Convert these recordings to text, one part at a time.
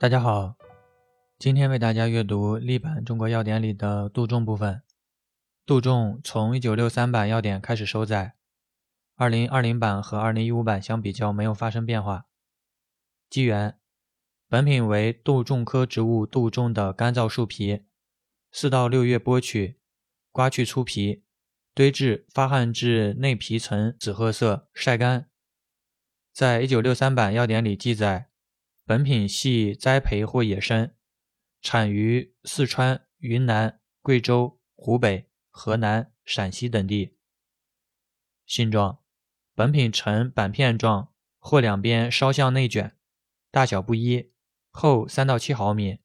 大家好，今天为大家阅读例版《中国药典》里的杜仲部分。杜仲从1963版药典开始收载，2020版和2015版相比较没有发生变化。机缘：本品为杜仲科植物杜仲的干燥树皮，四到六月剥取，刮去粗皮，堆置发汗至内皮层紫褐色，晒干。在1963版药典里记载，本品系栽培或野生，产于四川、云南、贵州、湖北、河南、陕西等地。性状：本品呈板片状，或两边稍向内卷。大小不一，厚三到七毫米，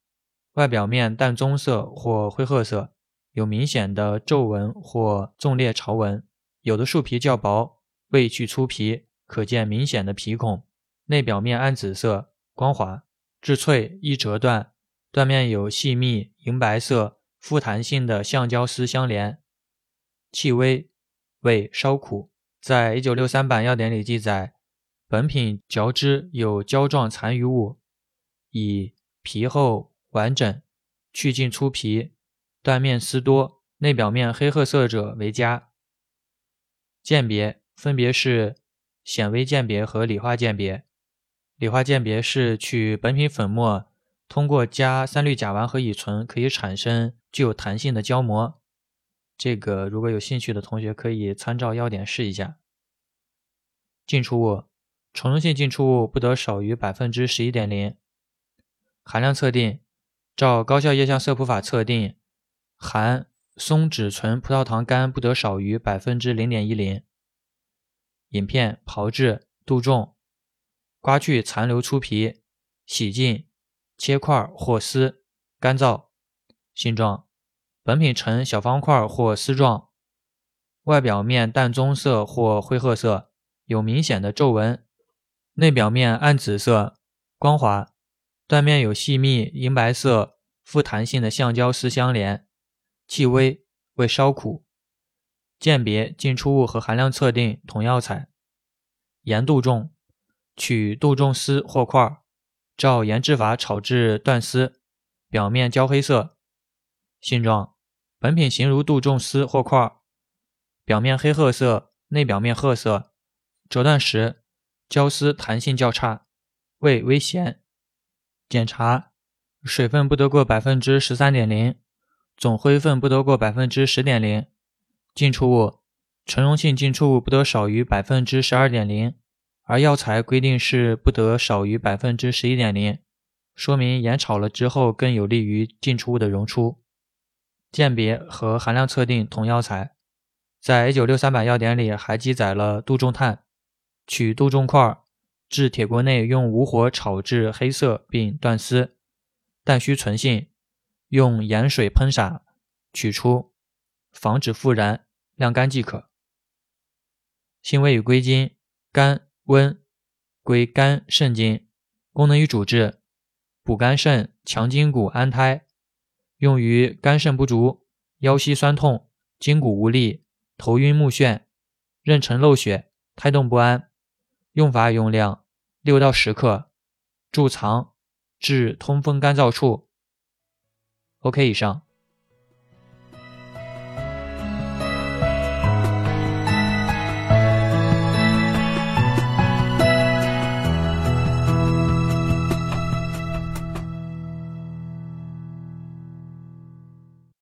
外表面淡棕色或灰褐色，有明显的皱纹或纵裂潮纹。有的树皮较薄，未去粗皮，可见明显的皮孔。内表面暗紫色，光滑，质脆，易折断。断面有细密银白色、富弹性的橡胶丝相连。气微，味稍苦。在一九六三版药典里记载。本品嚼之有胶状残余物，以皮厚完整、去尽粗皮、断面丝多、内表面黑褐色者为佳。鉴别分别是显微鉴别和理化鉴别。理化鉴别是取本品粉末，通过加三氯甲烷和乙醇，可以产生具有弹性的胶膜。这个如果有兴趣的同学可以参照要点试一下。进出物。虫溶性进出物不得少于百分之十一点零。含量测定，照高效液相色谱法测定，含松脂醇葡萄糖苷不得少于百分之零点一零。饮片炮制杜仲，刮去残留粗皮，洗净，切块或丝，干燥。性状，本品呈小方块或丝状，外表面淡棕色或灰褐色，有明显的皱纹。内表面暗紫色，光滑，断面有细密银白色、富弹性的橡胶丝相连，气微，味稍苦。鉴别进出物和含量测定同药材。盐度重，取杜仲丝或块，照研制法炒至断丝，表面焦黑色。性状，本品形如杜仲丝或块，表面黑褐色，内表面褐色，折断时。胶丝弹性较差，味微咸。检查水分不得过百分之十三点零，总灰分不得过百分之十点零。进出物纯溶性进出物不得少于百分之十二点零，而药材规定是不得少于百分之十一点零，说明盐炒了之后更有利于进出物的溶出。鉴别和含量测定同药材，在一九六三版药典里还记载了杜仲炭。取杜仲块，至铁锅内用无火炒至黑色并断丝，但需存性，用盐水喷洒，取出，防止复燃，晾干即可。性味与归经：甘温，归肝肾经。功能与主治：补肝肾，强筋骨，安胎。用于肝肾不足、腰膝酸痛、筋骨无力、头晕目眩、妊娠漏血、胎动不安。用法用量六到十克，贮藏至通风干燥处。OK，以上。